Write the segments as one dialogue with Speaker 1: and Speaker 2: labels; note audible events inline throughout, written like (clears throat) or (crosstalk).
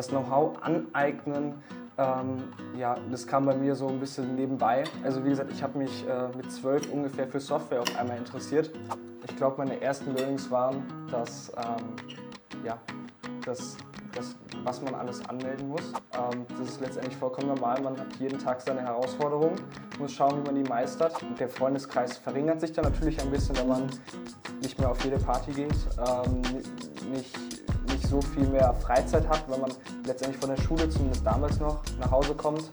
Speaker 1: das Know-how aneignen, ähm, ja, das kam bei mir so ein bisschen nebenbei. Also wie gesagt, ich habe mich äh, mit zwölf ungefähr für Software auf einmal interessiert. Ich glaube, meine ersten Learnings waren, dass, ähm, ja, dass, dass, was man alles anmelden muss. Ähm, das ist letztendlich vollkommen normal. Man hat jeden Tag seine Herausforderungen, muss schauen, wie man die meistert. Und der Freundeskreis verringert sich dann natürlich ein bisschen, wenn man nicht mehr auf jede Party geht, ähm, nicht so viel mehr Freizeit hat, wenn man letztendlich von der Schule, zumindest damals noch, nach Hause kommt,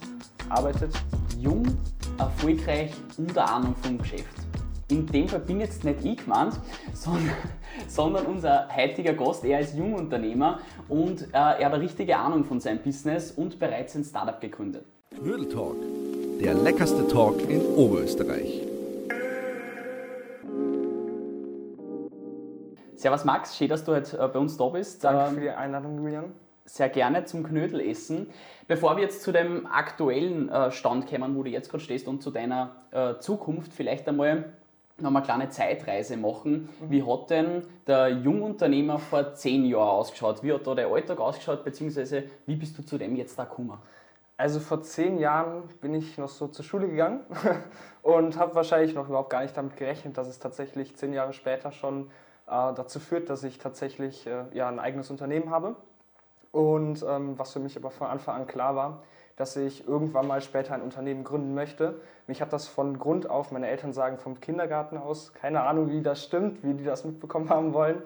Speaker 1: arbeitet.
Speaker 2: Jung, erfolgreich und Ahnung vom Geschäft. In dem Fall bin jetzt nicht ich gemeint, (laughs) sondern, sondern unser heutiger Gast. Er ist Jungunternehmer und äh, er hat eine richtige Ahnung von seinem Business und bereits ein Startup gegründet.
Speaker 3: Knödel Talk, der leckerste Talk in Oberösterreich.
Speaker 2: Servus Max, schön, dass du heute äh, bei uns da bist.
Speaker 1: Danke ähm, für die Einladung, Julian.
Speaker 2: Sehr gerne zum Knödelessen. Bevor wir jetzt zu dem aktuellen äh, Stand kommen, wo du jetzt gerade stehst und zu deiner äh, Zukunft, vielleicht einmal noch eine kleine Zeitreise machen. Mhm. Wie hat denn der Jungunternehmer vor zehn Jahren ausgeschaut? Wie hat da der Alltag ausgeschaut, beziehungsweise wie bist du zu dem jetzt da gekommen?
Speaker 1: Also vor zehn Jahren bin ich noch so zur Schule gegangen (laughs) und habe wahrscheinlich noch überhaupt gar nicht damit gerechnet, dass es tatsächlich zehn Jahre später schon dazu führt, dass ich tatsächlich äh, ja, ein eigenes Unternehmen habe. Und ähm, was für mich aber von Anfang an klar war, dass ich irgendwann mal später ein Unternehmen gründen möchte. Mich hat das von Grund auf, meine Eltern sagen vom Kindergarten aus, keine Ahnung, wie das stimmt, wie die das mitbekommen haben wollen.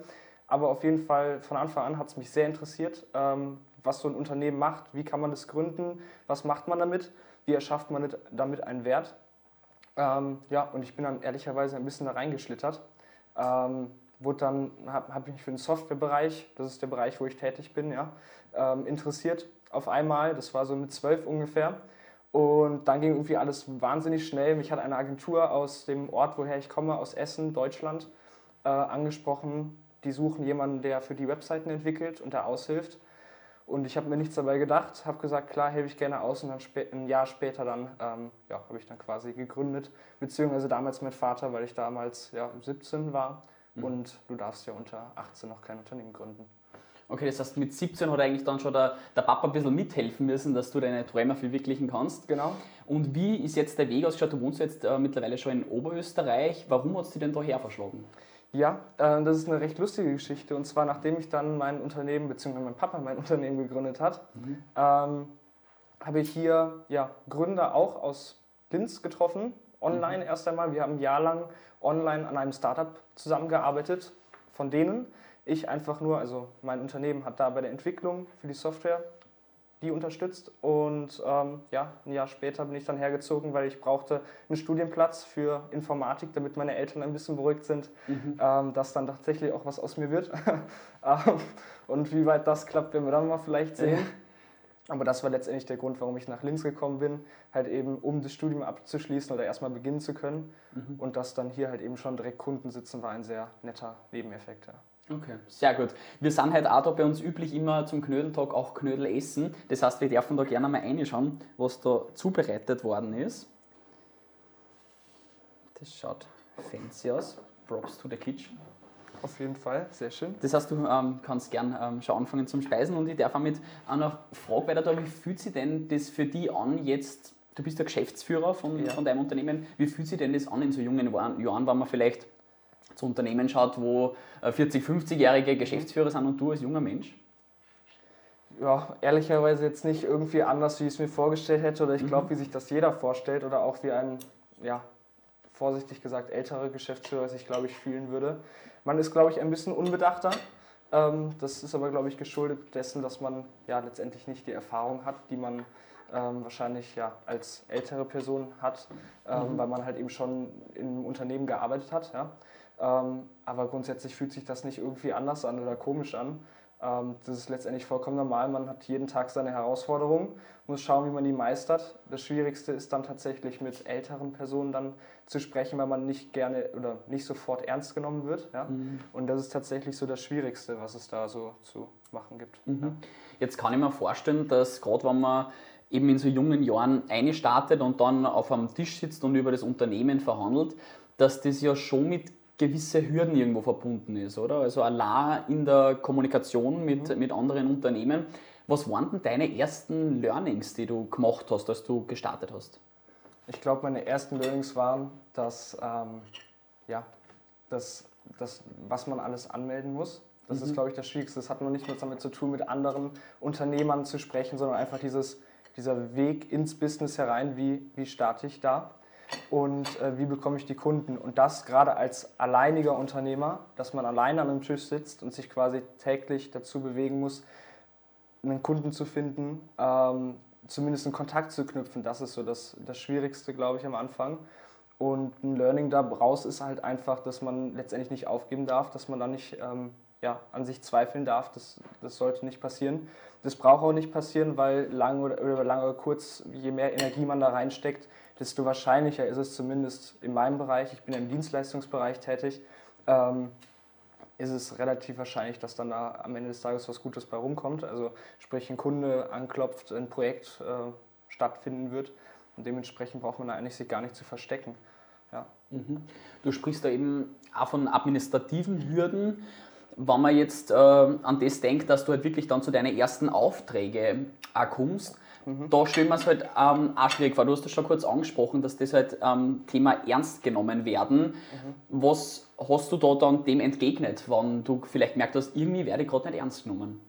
Speaker 1: Aber auf jeden Fall von Anfang an hat es mich sehr interessiert, ähm, was so ein Unternehmen macht, wie kann man das gründen, was macht man damit, wie erschafft man damit einen Wert. Ähm, ja, und ich bin dann ehrlicherweise ein bisschen da reingeschlittert. Ähm, wurde dann, habe hab mich für den Softwarebereich, das ist der Bereich, wo ich tätig bin, ja, ähm, interessiert auf einmal. Das war so mit zwölf ungefähr. Und dann ging irgendwie alles wahnsinnig schnell. Mich hat eine Agentur aus dem Ort, woher ich komme, aus Essen, Deutschland, äh, angesprochen. Die suchen jemanden, der für die Webseiten entwickelt und da aushilft. Und ich habe mir nichts dabei gedacht, habe gesagt, klar, helfe ich gerne aus. Und dann ein Jahr später dann, ähm, ja, habe ich dann quasi gegründet. Beziehungsweise damals mit Vater, weil ich damals ja, 17 war Mhm. Und du darfst ja unter 18 noch kein Unternehmen gründen.
Speaker 2: Okay, das heißt, mit 17 hat eigentlich dann schon der, der Papa ein bisschen mithelfen müssen, dass du deine Träume verwirklichen kannst.
Speaker 1: Genau.
Speaker 2: Und wie ist jetzt der Weg ausgeschaut? Du wohnst jetzt äh, mittlerweile schon in Oberösterreich. Warum hast du denn daher verschlagen?
Speaker 1: Ja, äh, das ist eine recht lustige Geschichte. Und zwar, nachdem ich dann mein Unternehmen, beziehungsweise mein Papa mein (laughs) Unternehmen gegründet hat, mhm. ähm, habe ich hier ja, Gründer auch aus Linz getroffen, online mhm. erst einmal. Wir haben ein Jahr lang online an einem Startup zusammengearbeitet, von denen ich einfach nur, also mein Unternehmen hat da bei der Entwicklung für die Software die unterstützt und ähm, ja, ein Jahr später bin ich dann hergezogen, weil ich brauchte einen Studienplatz für Informatik, damit meine Eltern ein bisschen beruhigt sind, mhm. ähm, dass dann tatsächlich auch was aus mir wird. (laughs) Ähm, und wie weit das klappt, werden wir dann mal vielleicht sehen. (laughs) Aber das war letztendlich der Grund, warum ich nach Linz gekommen bin, halt eben um das Studium abzuschließen oder erstmal beginnen zu können. Mhm. Und dass dann hier halt eben schon direkt Kunden sitzen, war ein sehr netter Nebeneffekt. Ja.
Speaker 2: Okay, sehr gut. Wir sind halt auch da bei uns üblich immer zum Knödeltag auch Knödel essen. Das heißt, wir dürfen da gerne mal reinschauen, was da zubereitet worden ist. Das schaut fancy aus. Props to the kitchen.
Speaker 1: Auf jeden Fall, sehr schön.
Speaker 2: Das heißt, du ähm, kannst gern ähm, schon anfangen zum Speisen und ich darf auch mit einer Frage weiter da, wie fühlt sich denn das für dich an jetzt, du bist der Geschäftsführer von, ja. von deinem Unternehmen, wie fühlt sich denn das an in so jungen Jahren, wenn man vielleicht zu Unternehmen schaut, wo 40, äh, 50-jährige Geschäftsführer sind und du als junger Mensch?
Speaker 1: Ja, ehrlicherweise jetzt nicht irgendwie anders, wie ich es mir vorgestellt hätte oder ich glaube, mhm. wie sich das jeder vorstellt oder auch wie ein, ja, vorsichtig gesagt, älterer Geschäftsführer sich, glaube ich, fühlen würde. Man ist, glaube ich, ein bisschen unbedachter. Ähm, das ist aber, glaube ich, geschuldet dessen, dass man ja letztendlich nicht die Erfahrung hat, die man ähm, wahrscheinlich ja als ältere Person hat, ähm, mhm. weil man halt eben schon im Unternehmen gearbeitet hat. Ja? Ähm, aber grundsätzlich fühlt sich das nicht irgendwie anders an oder komisch an. Ähm, das ist letztendlich vollkommen normal. Man hat jeden Tag seine Herausforderungen, muss schauen, wie man die meistert. Das Schwierigste ist dann tatsächlich mit älteren Personen dann zu sprechen, weil man nicht gerne oder nicht sofort ernst genommen wird. Ja? Mhm. Und das ist tatsächlich so das Schwierigste, was es da so zu machen gibt.
Speaker 2: Mhm. Ja? Jetzt kann ich mir vorstellen, dass gerade wenn man eben in so jungen Jahren einstartet und dann auf einem Tisch sitzt und über das Unternehmen verhandelt, dass das ja schon mit gewisse Hürden irgendwo verbunden ist, oder? Also allein in der Kommunikation mit, mhm. mit anderen Unternehmen. Was waren denn deine ersten Learnings, die du gemacht hast, als du gestartet hast?
Speaker 1: Ich glaube, meine ersten Learnings waren, dass, ähm, ja, das, das, was man alles anmelden muss. Das mhm. ist, glaube ich, das Schwierigste. Das hat nur nicht nur damit zu tun, mit anderen Unternehmern zu sprechen, sondern einfach dieses, dieser Weg ins Business herein, wie, wie starte ich da und äh, wie bekomme ich die Kunden. Und das gerade als alleiniger Unternehmer, dass man alleine an einem Tisch sitzt und sich quasi täglich dazu bewegen muss, einen Kunden zu finden, ähm, zumindest einen Kontakt zu knüpfen, das ist so das, das Schwierigste, glaube ich, am Anfang. Und ein Learning daraus ist halt einfach, dass man letztendlich nicht aufgeben darf, dass man da nicht ähm, ja, an sich zweifeln darf. Das, das sollte nicht passieren. Das braucht auch nicht passieren, weil lang oder, oder lang oder kurz, je mehr Energie man da reinsteckt, desto wahrscheinlicher ist es zumindest in meinem Bereich, ich bin im Dienstleistungsbereich tätig, ähm, ist es relativ wahrscheinlich, dass dann da am Ende des Tages was Gutes bei rumkommt. Also sprich ein Kunde anklopft, ein Projekt äh, stattfinden wird und dementsprechend braucht man da eigentlich sich gar nicht zu verstecken. Ja.
Speaker 2: Mhm. Du sprichst da eben auch von administrativen Hürden. Wenn man jetzt äh, an das denkt, dass du halt wirklich dann zu deinen ersten Aufträge auch kommst, mhm. da stellen wir es halt ähm, auch schwierig vor. Du hast das schon kurz angesprochen, dass das halt ähm, Thema ernst genommen werden. Mhm. Was hast du da dann dem entgegnet, wenn du vielleicht merkst, dass irgendwie werde ich gerade nicht ernst genommen?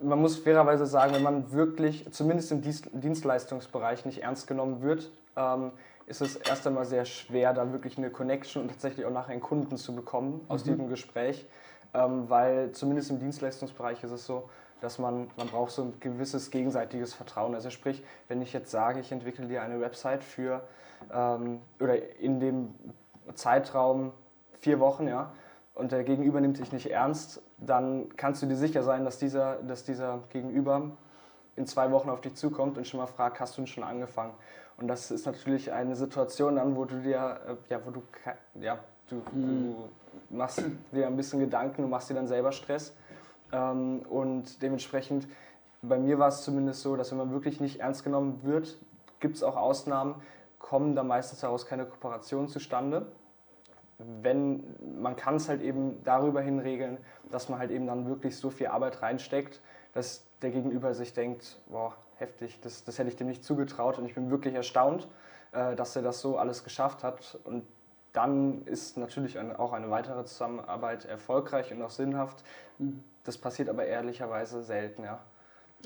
Speaker 1: Man muss fairerweise sagen, wenn man wirklich, zumindest im Dienstleistungsbereich, nicht ernst genommen wird, ähm, ist es erst einmal sehr schwer, da wirklich eine Connection und tatsächlich auch nachher einen Kunden zu bekommen aus mhm. diesem Gespräch, ähm, weil zumindest im Dienstleistungsbereich ist es so, dass man, man braucht so ein gewisses gegenseitiges Vertrauen. Also sprich, wenn ich jetzt sage, ich entwickle dir eine Website für ähm, oder in dem Zeitraum vier Wochen, ja, und der Gegenüber nimmt dich nicht ernst, dann kannst du dir sicher sein, dass dieser, dass dieser Gegenüber in zwei Wochen auf dich zukommt und schon mal fragt, hast du schon angefangen? Und das ist natürlich eine Situation dann, wo du dir, äh, ja, wo du, ja, du, mhm. du machst dir ein bisschen Gedanken, du machst dir dann selber Stress. Ähm, und dementsprechend, bei mir war es zumindest so, dass wenn man wirklich nicht ernst genommen wird, gibt es auch Ausnahmen, kommen da meistens daraus keine Kooperationen zustande. Wenn, man kann es halt eben darüber hin regeln, dass man halt eben dann wirklich so viel Arbeit reinsteckt, dass der Gegenüber sich denkt, boah, heftig, das, das hätte ich dem nicht zugetraut und ich bin wirklich erstaunt, äh, dass er das so alles geschafft hat. Und dann ist natürlich auch eine weitere Zusammenarbeit erfolgreich und auch sinnhaft. Das passiert aber ehrlicherweise selten, ja.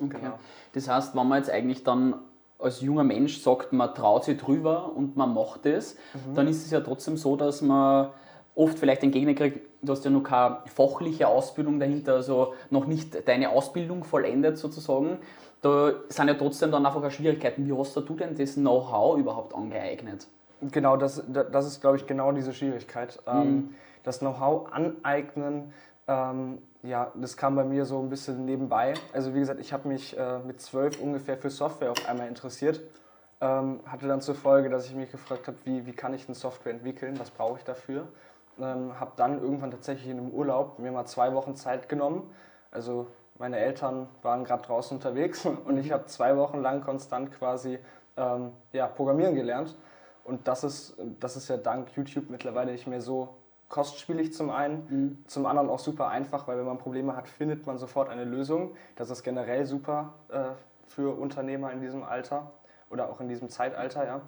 Speaker 2: Okay. Genau. Das heißt, wenn man jetzt eigentlich dann als junger Mensch sagt, man traut sich drüber und man macht es, mhm. dann ist es ja trotzdem so, dass man oft vielleicht den Gegner kriegt, du hast ja noch keine fachliche Ausbildung dahinter, also noch nicht deine Ausbildung vollendet sozusagen. Da sind ja trotzdem dann einfach Schwierigkeiten. Wie hast du denn das Know-how überhaupt angeeignet?
Speaker 1: Genau, das, das ist, glaube ich, genau diese Schwierigkeit. Ähm, mhm. Das Know-how aneignen, ähm, ja, das kam bei mir so ein bisschen nebenbei. Also wie gesagt, ich habe mich äh, mit zwölf ungefähr für Software auf einmal interessiert. Ähm, hatte dann zur Folge, dass ich mich gefragt habe, wie, wie kann ich eine Software entwickeln, was brauche ich dafür. Ähm, habe dann irgendwann tatsächlich in einem Urlaub mir mal zwei Wochen Zeit genommen. Also meine Eltern waren gerade draußen unterwegs (laughs) und ich mhm. habe zwei Wochen lang konstant quasi ähm, ja, Programmieren gelernt. Und das ist, das ist ja dank YouTube mittlerweile nicht mehr so kostspielig zum einen, mhm. zum anderen auch super einfach, weil wenn man Probleme hat, findet man sofort eine Lösung. Das ist generell super äh, für Unternehmer in diesem Alter oder auch in diesem Zeitalter, ja,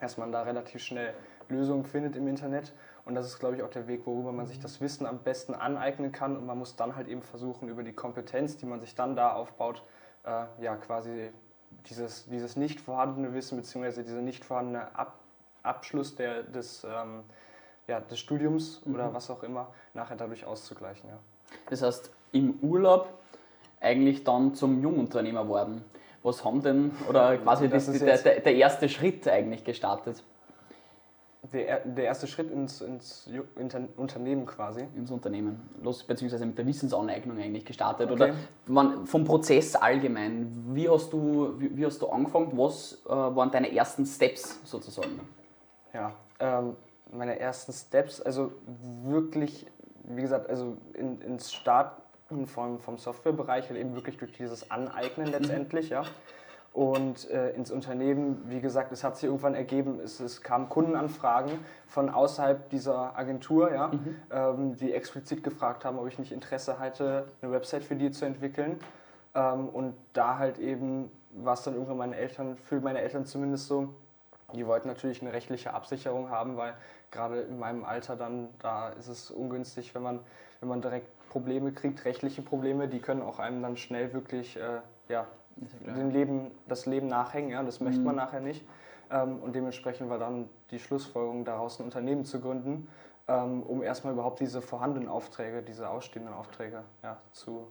Speaker 1: dass man da relativ schnell Lösungen findet im Internet. Und das ist, glaube ich, auch der Weg, worüber man sich das Wissen am besten aneignen kann. Und man muss dann halt eben versuchen, über die Kompetenz, die man sich dann da aufbaut, äh, ja, quasi dieses, dieses nicht vorhandene Wissen bzw. dieser nicht vorhandene Ab Abschluss der, des, ähm, ja, des Studiums mhm. oder was auch immer nachher dadurch auszugleichen. Ja.
Speaker 2: Das heißt, im Urlaub eigentlich dann zum Jungunternehmer worden. Was haben denn, oder quasi das, das der, der, der erste Schritt eigentlich gestartet?
Speaker 1: Der, der erste Schritt ins, ins Unternehmen quasi.
Speaker 2: Ins Unternehmen, los, beziehungsweise mit der Wissensaneignung eigentlich gestartet. Okay. Oder man, vom Prozess allgemein, wie hast du, wie, wie hast du angefangen? Was äh, waren deine ersten Steps sozusagen?
Speaker 1: Ja, ähm, meine ersten Steps, also wirklich, wie gesagt, also in, ins Starten vom, vom Softwarebereich, halt eben wirklich durch dieses Aneignen letztendlich, mhm. ja. Und äh, ins Unternehmen, wie gesagt, es hat sich irgendwann ergeben, es, es kamen Kundenanfragen von außerhalb dieser Agentur, ja, mhm. ähm, die explizit gefragt haben, ob ich nicht Interesse hatte, eine Website für die zu entwickeln. Ähm, und da halt eben war es dann irgendwann meine Eltern, für meine Eltern zumindest so, die wollten natürlich eine rechtliche Absicherung haben, weil gerade in meinem Alter dann, da ist es ungünstig, wenn man, wenn man direkt Probleme kriegt, rechtliche Probleme, die können auch einem dann schnell wirklich äh, ja, dem Leben, das Leben nachhängen. Ja, das möchte man
Speaker 2: Mhm.
Speaker 1: nachher nicht. Ähm, und dementsprechend war dann die Schlussfolgerung daraus, ein Unternehmen zu gründen, ähm, um erstmal überhaupt diese vorhandenen Aufträge, diese ausstehenden Aufträge ja, zu,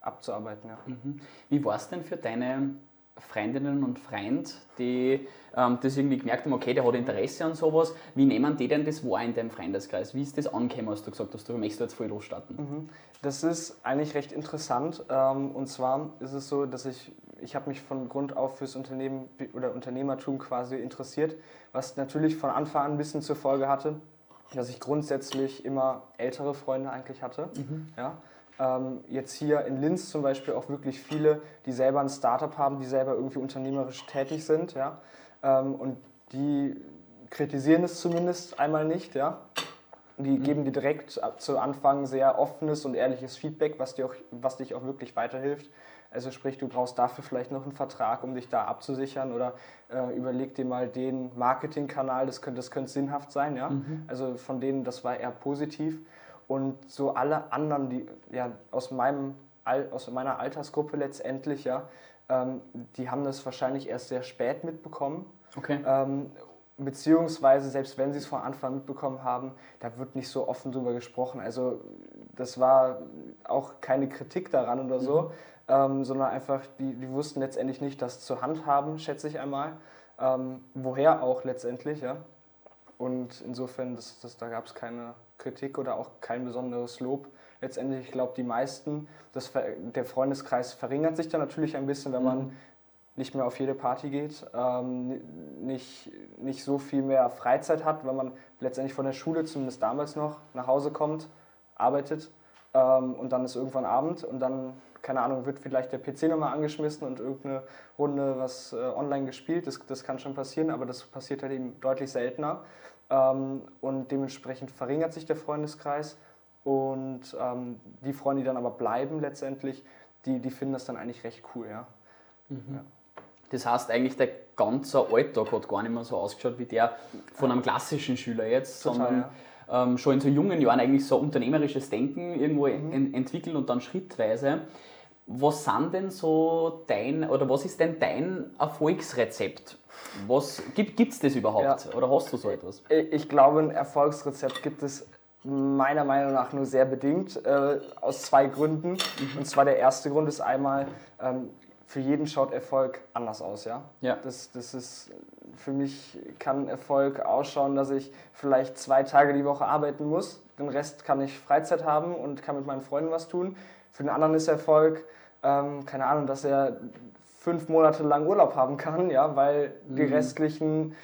Speaker 1: abzuarbeiten. Ja.
Speaker 2: Mhm. Wie war es denn für deine Freundinnen und Freund, die ähm, das irgendwie gemerkt haben, okay, der hat Interesse an sowas. Wie nehmen die denn das wahr in deinem Freundeskreis? Wie ist das angekommen, hast du gesagt hast, du möchtest jetzt voll losstarten?
Speaker 1: Mhm. Das ist eigentlich recht interessant. ähm, Und zwar ist es so, dass ich, ich habe mich von Grund auf fürs Unternehmen oder Unternehmertum quasi interessiert, was natürlich von Anfang an ein bisschen zur Folge hatte, dass ich grundsätzlich immer ältere Freunde eigentlich hatte. Ja? Ähm, jetzt hier in Linz zum Beispiel auch wirklich viele, die selber ein Startup haben, die selber irgendwie unternehmerisch tätig sind. Ja? Ähm, Und die kritisieren es zumindest einmal nicht. Ja? Die geben dir direkt zu Anfang sehr offenes und ehrliches Feedback, was, dir auch, was dich auch wirklich weiterhilft. Also sprich, du brauchst dafür vielleicht noch einen Vertrag, um dich da abzusichern oder äh, überleg dir mal den Marketingkanal, das könnte, das könnte sinnhaft sein. Ja? Also von denen, das war eher positiv. Und so alle anderen, die ja, aus, meinem, aus meiner Altersgruppe letztendlich, ja, ähm, die haben das wahrscheinlich erst sehr spät mitbekommen.
Speaker 2: Okay.
Speaker 1: Ähm, beziehungsweise, selbst wenn sie es von Anfang mitbekommen haben, da wird nicht so offen drüber gesprochen. Also, das war auch keine Kritik daran oder so, ähm, sondern einfach, die, die wussten letztendlich nicht, das zur Hand haben, schätze ich einmal. Ähm, woher auch letztendlich, ja. Und insofern, das, das, da gab es keine Kritik oder auch kein besonderes Lob. Letztendlich, ich glaube, die meisten, das, der Freundeskreis verringert sich dann natürlich ein bisschen, wenn man nicht mehr auf jede Party geht, ähm, ni- nicht, nicht so viel mehr Freizeit hat, weil man letztendlich von der Schule, zumindest damals noch, nach Hause kommt, arbeitet ähm, und dann ist irgendwann Abend und dann, keine Ahnung, wird vielleicht der PC nochmal angeschmissen und irgendeine Runde was äh, online gespielt. Das, das kann schon passieren, aber das passiert halt eben deutlich seltener. Ähm, und dementsprechend verringert sich der Freundeskreis. Und ähm, die Freunde, die dann aber bleiben letztendlich, die, die finden das dann eigentlich recht cool, ja.
Speaker 2: Das heißt eigentlich, der ganze Alltag hat gar nicht mehr so ausgeschaut wie der von einem klassischen Schüler jetzt,
Speaker 1: Total,
Speaker 2: sondern ähm, schon in so jungen Jahren eigentlich so unternehmerisches Denken irgendwo en entwickelt und dann schrittweise. Was sind denn so dein, oder was ist denn dein Erfolgsrezept? Was, gibt es das überhaupt?
Speaker 1: Ja.
Speaker 2: Oder hast du so etwas?
Speaker 1: Ich glaube, ein Erfolgsrezept gibt es meiner Meinung nach nur sehr bedingt, äh, aus zwei Gründen. Und zwar der erste Grund ist einmal, ähm, für jeden schaut Erfolg anders aus, ja.
Speaker 2: Ja.
Speaker 1: Das, das ist, für mich kann Erfolg ausschauen, dass ich vielleicht zwei Tage die Woche arbeiten muss, den Rest kann ich Freizeit haben und kann mit meinen Freunden was tun. Für den anderen ist Erfolg, ähm, keine Ahnung, dass er fünf Monate lang Urlaub haben kann, ja, weil die restlichen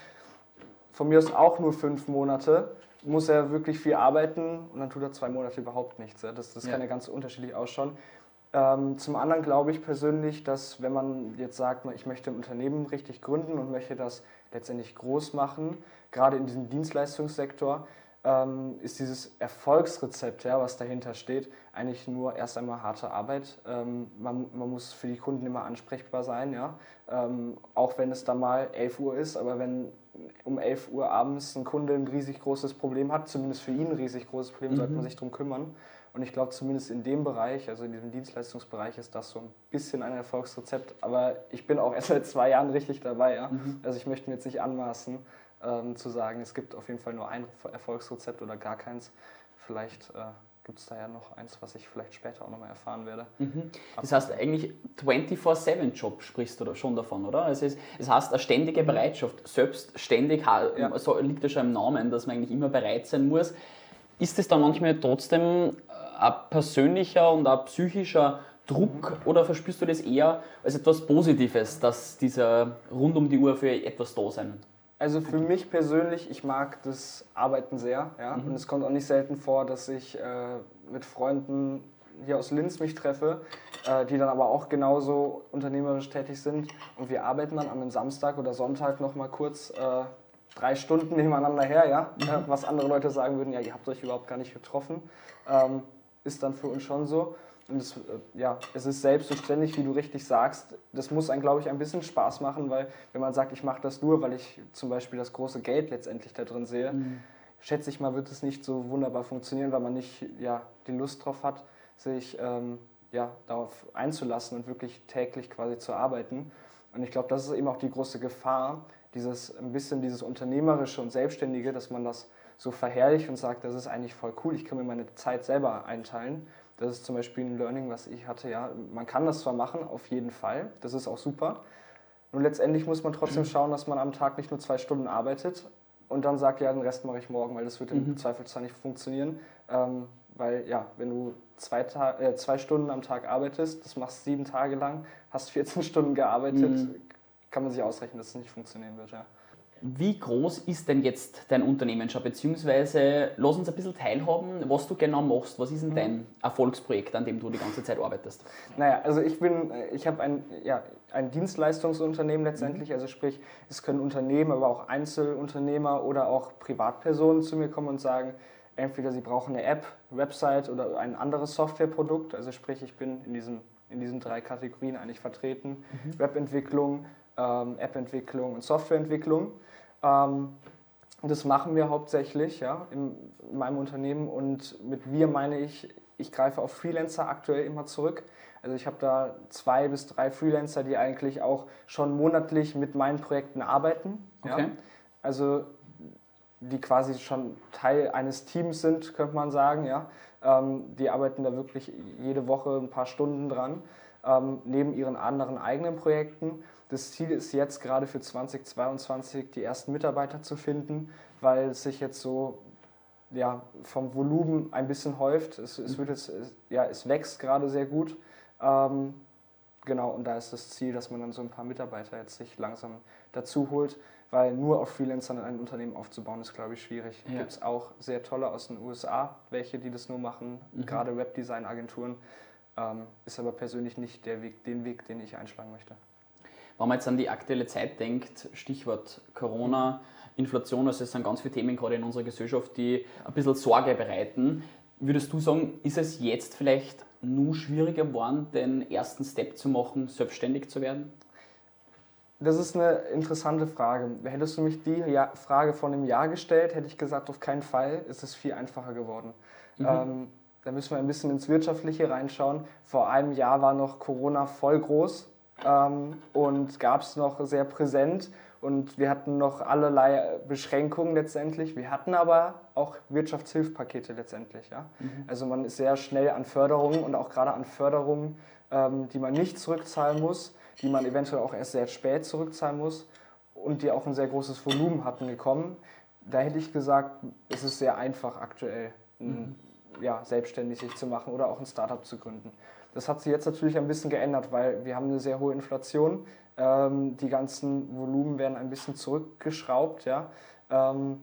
Speaker 1: von mir aus auch nur fünf Monate, muss er wirklich viel arbeiten und dann tut er zwei Monate überhaupt nichts. Ja. Das, das
Speaker 2: Ja.
Speaker 1: kann ja ganz unterschiedlich ausschauen. Ähm, zum anderen glaube ich persönlich, dass wenn man jetzt sagt, ich möchte ein Unternehmen richtig gründen und möchte das letztendlich groß machen, gerade in diesem Dienstleistungssektor, ähm, ist dieses Erfolgsrezept, ja, was dahinter steht, eigentlich nur erst einmal harte Arbeit. Ähm, man, man muss für die Kunden immer ansprechbar sein, ja? ähm, auch wenn es dann mal 11 Uhr ist, aber wenn um 11 Uhr abends ein Kunde ein riesig großes Problem hat, zumindest für ihn ein riesig großes Problem, sollte man sich darum kümmern. Und ich glaube, zumindest in dem Bereich, also in diesem Dienstleistungsbereich, ist das so ein bisschen ein Erfolgsrezept. Aber ich bin auch (laughs) erst seit zwei Jahren richtig dabei. Ja? Also ich möchte mir jetzt nicht anmaßen, ähm, zu sagen, es gibt auf jeden Fall nur ein Erfolgsrezept oder gar keins. Vielleicht äh, gibt es da ja noch eins, was ich vielleicht später auch nochmal erfahren werde.
Speaker 2: Das heißt eigentlich 24-7-Job sprichst du da schon davon, oder? Also es, es heißt eine ständige Bereitschaft. Selbstständig
Speaker 1: Ja.
Speaker 2: so liegt ja schon im Namen, dass man eigentlich immer bereit sein muss. Ist es dann manchmal trotzdem äh, ein persönlicher und ein psychischer Druck oder verspürst du das eher als etwas Positives, dass dieser rund um die Uhr für etwas da sein?
Speaker 1: Also für mich persönlich, ich mag das Arbeiten sehr. Ja? Und es kommt auch nicht selten vor, dass ich äh, mit Freunden hier aus Linz mich treffe, äh, die dann aber auch genauso unternehmerisch tätig sind. Und wir arbeiten dann an einem Samstag oder Sonntag nochmal kurz äh, drei Stunden (laughs) nebeneinander her. Ja? Ja, was andere Leute sagen würden, ja, ihr habt euch überhaupt gar nicht getroffen. Ähm, ist dann für uns schon so. Und es, äh, ja, es ist selbstverständlich, wie du richtig sagst. Das muss einem, glaube ich, ein bisschen Spaß machen, weil wenn man sagt, ich mache das nur, weil ich zum Beispiel das große Geld letztendlich da drin sehe, mhm. schätze ich mal, wird es nicht so wunderbar funktionieren, weil man nicht ja, die Lust drauf hat, sich ähm, ja, darauf einzulassen und wirklich täglich quasi zu arbeiten. Und ich glaube, das ist eben auch die große Gefahr, dieses ein bisschen dieses Unternehmerische und Selbstständige, dass man das so verherrlicht und sagt, das ist eigentlich voll cool, ich kann mir meine Zeit selber einteilen. Das ist zum Beispiel ein Learning, was ich hatte. Ja, man kann das zwar machen, auf jeden Fall, das ist auch super. Nur letztendlich muss man trotzdem (clears throat) schauen, dass man am Tag nicht nur zwei Stunden arbeitet und dann sagt, ja, den Rest mache ich morgen, weil das wird im mhm. Zweifelsfall nicht funktionieren. Ähm, weil ja, wenn du zwei, äh, zwei Stunden am Tag arbeitest, das machst sieben Tage lang, hast 14 (laughs) Stunden gearbeitet, mhm. kann man sich ausrechnen, dass es nicht funktionieren wird. Ja.
Speaker 2: Wie groß ist denn jetzt dein Unternehmen schon? Beziehungsweise lass uns ein bisschen teilhaben, was du genau machst. Was ist denn mhm. dein Erfolgsprojekt, an dem du die ganze Zeit arbeitest?
Speaker 1: Naja, also ich bin, ich habe ein, ja, ein Dienstleistungsunternehmen letztendlich. Mhm. Also sprich, es können Unternehmen, aber auch Einzelunternehmer oder auch Privatpersonen zu mir kommen und sagen, entweder sie brauchen eine App, Website oder ein anderes Softwareprodukt. Also sprich, ich bin in diesen, in diesen drei Kategorien eigentlich vertreten. Mhm. Webentwicklung, ähm, Appentwicklung und Softwareentwicklung. Ähm, das machen wir hauptsächlich ja, in, in meinem Unternehmen und mit wir meine ich, ich greife auf Freelancer aktuell immer zurück. Also ich habe da zwei bis drei Freelancer, die eigentlich auch schon monatlich mit meinen Projekten arbeiten. Okay. Ja. Also die quasi schon Teil eines Teams sind, könnte man sagen. Ja? Ähm, die arbeiten da wirklich jede Woche ein paar Stunden dran, ähm, neben ihren anderen eigenen Projekten. Das Ziel ist jetzt gerade für 2022 die ersten Mitarbeiter zu finden, weil es sich jetzt so ja, vom Volumen ein bisschen häuft. Es, es, wird jetzt, ja, es wächst gerade sehr gut. Ähm, genau, und da ist das Ziel, dass man dann so ein paar Mitarbeiter jetzt sich langsam dazu holt, weil nur auf Freelancern ein Unternehmen aufzubauen ist, glaube ich, schwierig. Ja. Gibt es auch sehr tolle aus den USA, welche, die das nur machen, mhm. gerade Webdesign-Agenturen. Ähm, ist aber persönlich nicht der Weg, den Weg, den ich einschlagen möchte.
Speaker 2: Wenn man jetzt an die aktuelle Zeit denkt, Stichwort Corona, Inflation, also es sind ganz viele Themen gerade in unserer Gesellschaft, die ein bisschen Sorge bereiten. Würdest du sagen, ist es jetzt vielleicht nur schwieriger geworden, den ersten Step zu machen, selbstständig zu werden?
Speaker 1: Das ist eine interessante Frage. Hättest du mich die Frage vor einem Jahr gestellt, hätte ich gesagt, auf keinen Fall ist es viel einfacher geworden. Mhm. Ähm, da müssen wir ein bisschen ins Wirtschaftliche reinschauen. Vor einem Jahr war noch Corona voll groß ähm, und gab es noch sehr präsent und wir hatten noch allerlei Beschränkungen letztendlich. Wir hatten aber auch Wirtschaftshilfpakete letztendlich. Ja? Mhm. Also man ist sehr schnell an Förderungen und auch gerade an Förderungen, ähm, die man nicht zurückzahlen muss, die man eventuell auch erst sehr spät zurückzahlen muss und die auch ein sehr großes Volumen hatten gekommen. Da hätte ich gesagt, es ist sehr einfach aktuell, mhm. Ja, selbstständig sich zu machen oder auch ein Startup zu gründen. Das hat sich jetzt natürlich ein bisschen geändert, weil wir haben eine sehr hohe Inflation. Ähm, die ganzen Volumen werden ein bisschen zurückgeschraubt. Ja? Ähm,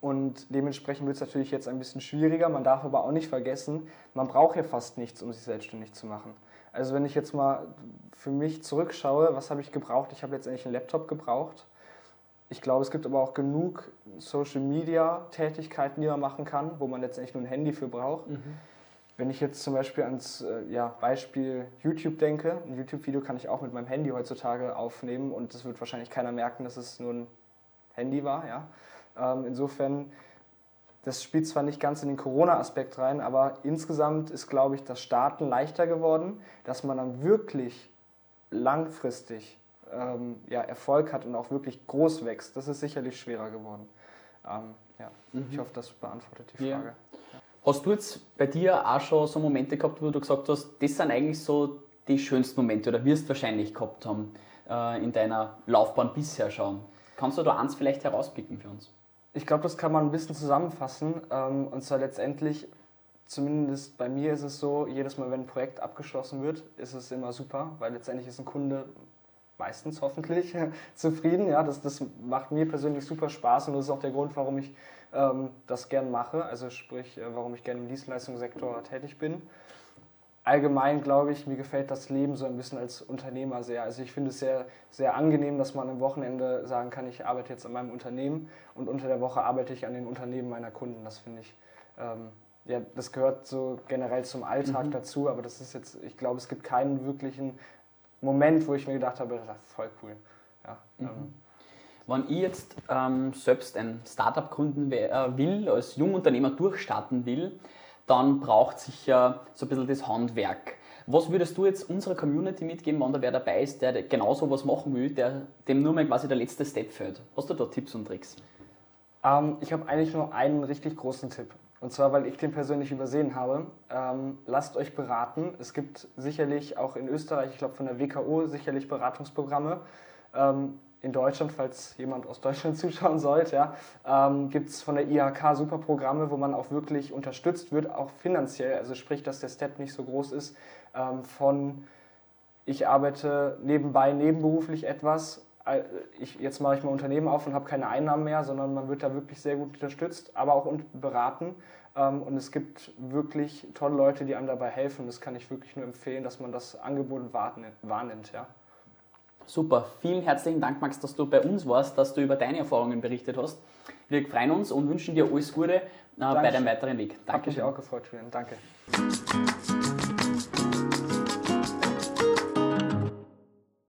Speaker 1: und dementsprechend wird es natürlich jetzt ein bisschen schwieriger. Man darf aber auch nicht vergessen, man braucht ja fast nichts, um sich selbstständig zu machen. Also wenn ich jetzt mal für mich zurückschaue, was habe ich gebraucht? Ich habe letztendlich einen Laptop gebraucht. Ich glaube, es gibt aber auch genug Social-Media-Tätigkeiten, die man machen kann, wo man letztendlich nur ein Handy für braucht. Mhm. Wenn ich jetzt zum Beispiel ans äh, ja, Beispiel YouTube denke, ein YouTube-Video kann ich auch mit meinem Handy heutzutage aufnehmen und es wird wahrscheinlich keiner merken, dass es nur ein Handy war. Ja? Ähm, insofern, das spielt zwar nicht ganz in den Corona-Aspekt rein, aber insgesamt ist, glaube ich, das Starten leichter geworden, dass man dann wirklich langfristig ähm, ja, Erfolg hat und auch wirklich groß wächst. Das ist sicherlich schwerer geworden. Ähm, ja. Mhm. Ich hoffe, das beantwortet die Frage. Ja.
Speaker 2: Hast du jetzt bei dir auch schon so Momente gehabt, wo du gesagt hast, das sind eigentlich so die schönsten Momente oder wirst wahrscheinlich gehabt haben äh, in deiner Laufbahn bisher schon? Kannst du da eins vielleicht herauspicken für uns?
Speaker 1: Ich glaube, das kann man ein bisschen zusammenfassen. Ähm, und zwar letztendlich, zumindest bei mir ist es so, jedes Mal, wenn ein Projekt abgeschlossen wird, ist es immer super, weil letztendlich ist ein Kunde meistens hoffentlich (laughs) zufrieden. Ja, das, das macht mir persönlich super Spaß und das ist auch der Grund, warum ich ähm, das gern mache, also sprich, äh, warum ich gerne im Dienstleistungssektor tätig bin. Allgemein glaube ich, mir gefällt das Leben so ein bisschen als Unternehmer sehr. Also ich finde es sehr, sehr angenehm, dass man am Wochenende sagen kann, ich arbeite jetzt an meinem Unternehmen und unter der Woche arbeite ich an den Unternehmen meiner Kunden. Das finde ich ähm, ja, das gehört so generell zum Alltag
Speaker 2: Mhm.
Speaker 1: dazu, aber das ist jetzt, ich glaube, es gibt keinen wirklichen Moment, wo ich mir gedacht habe, das ist voll cool. Ja,
Speaker 2: Mhm.
Speaker 1: ähm,
Speaker 2: Wenn ich jetzt ähm, selbst ein Startup gründen äh, will, als Jungunternehmer durchstarten will, dann braucht sicher so ein bisschen das Handwerk. Was würdest du jetzt unserer Community mitgeben, wenn da wer dabei ist, der genau so was machen will, der, dem nur mal quasi der letzte Step fehlt? Hast du da Tipps und Tricks?
Speaker 1: Ähm, ich habe eigentlich nur einen richtig großen Tipp. Und zwar, weil ich den persönlich übersehen habe. Ähm, lasst euch beraten. Es gibt sicherlich auch in Österreich, ich glaube von der WKO, sicherlich Beratungsprogramme. Ähm, in Deutschland, falls jemand aus Deutschland (laughs) zuschauen sollte, ja, ähm, gibt es von der IHK super Programme, wo man auch wirklich unterstützt wird, auch finanziell. Also sprich, dass der Step nicht so groß ist ähm, von ich arbeite nebenbei nebenberuflich etwas. Ich, jetzt mache ich mein Unternehmen auf und habe keine Einnahmen mehr, sondern man wird da wirklich sehr gut unterstützt, aber auch beraten. Ähm, Und es gibt wirklich tolle Leute, die einem dabei helfen. Das kann ich wirklich nur empfehlen, dass man das Angebot wahrnimmt. Ja.
Speaker 2: Super, vielen herzlichen Dank, Max, dass du bei uns warst, dass du über deine Erfahrungen berichtet hast. Wir freuen uns und wünschen dir alles Gute äh, bei deinem weiteren Weg.
Speaker 1: Hat mich auch gefreut, Julian. Danke.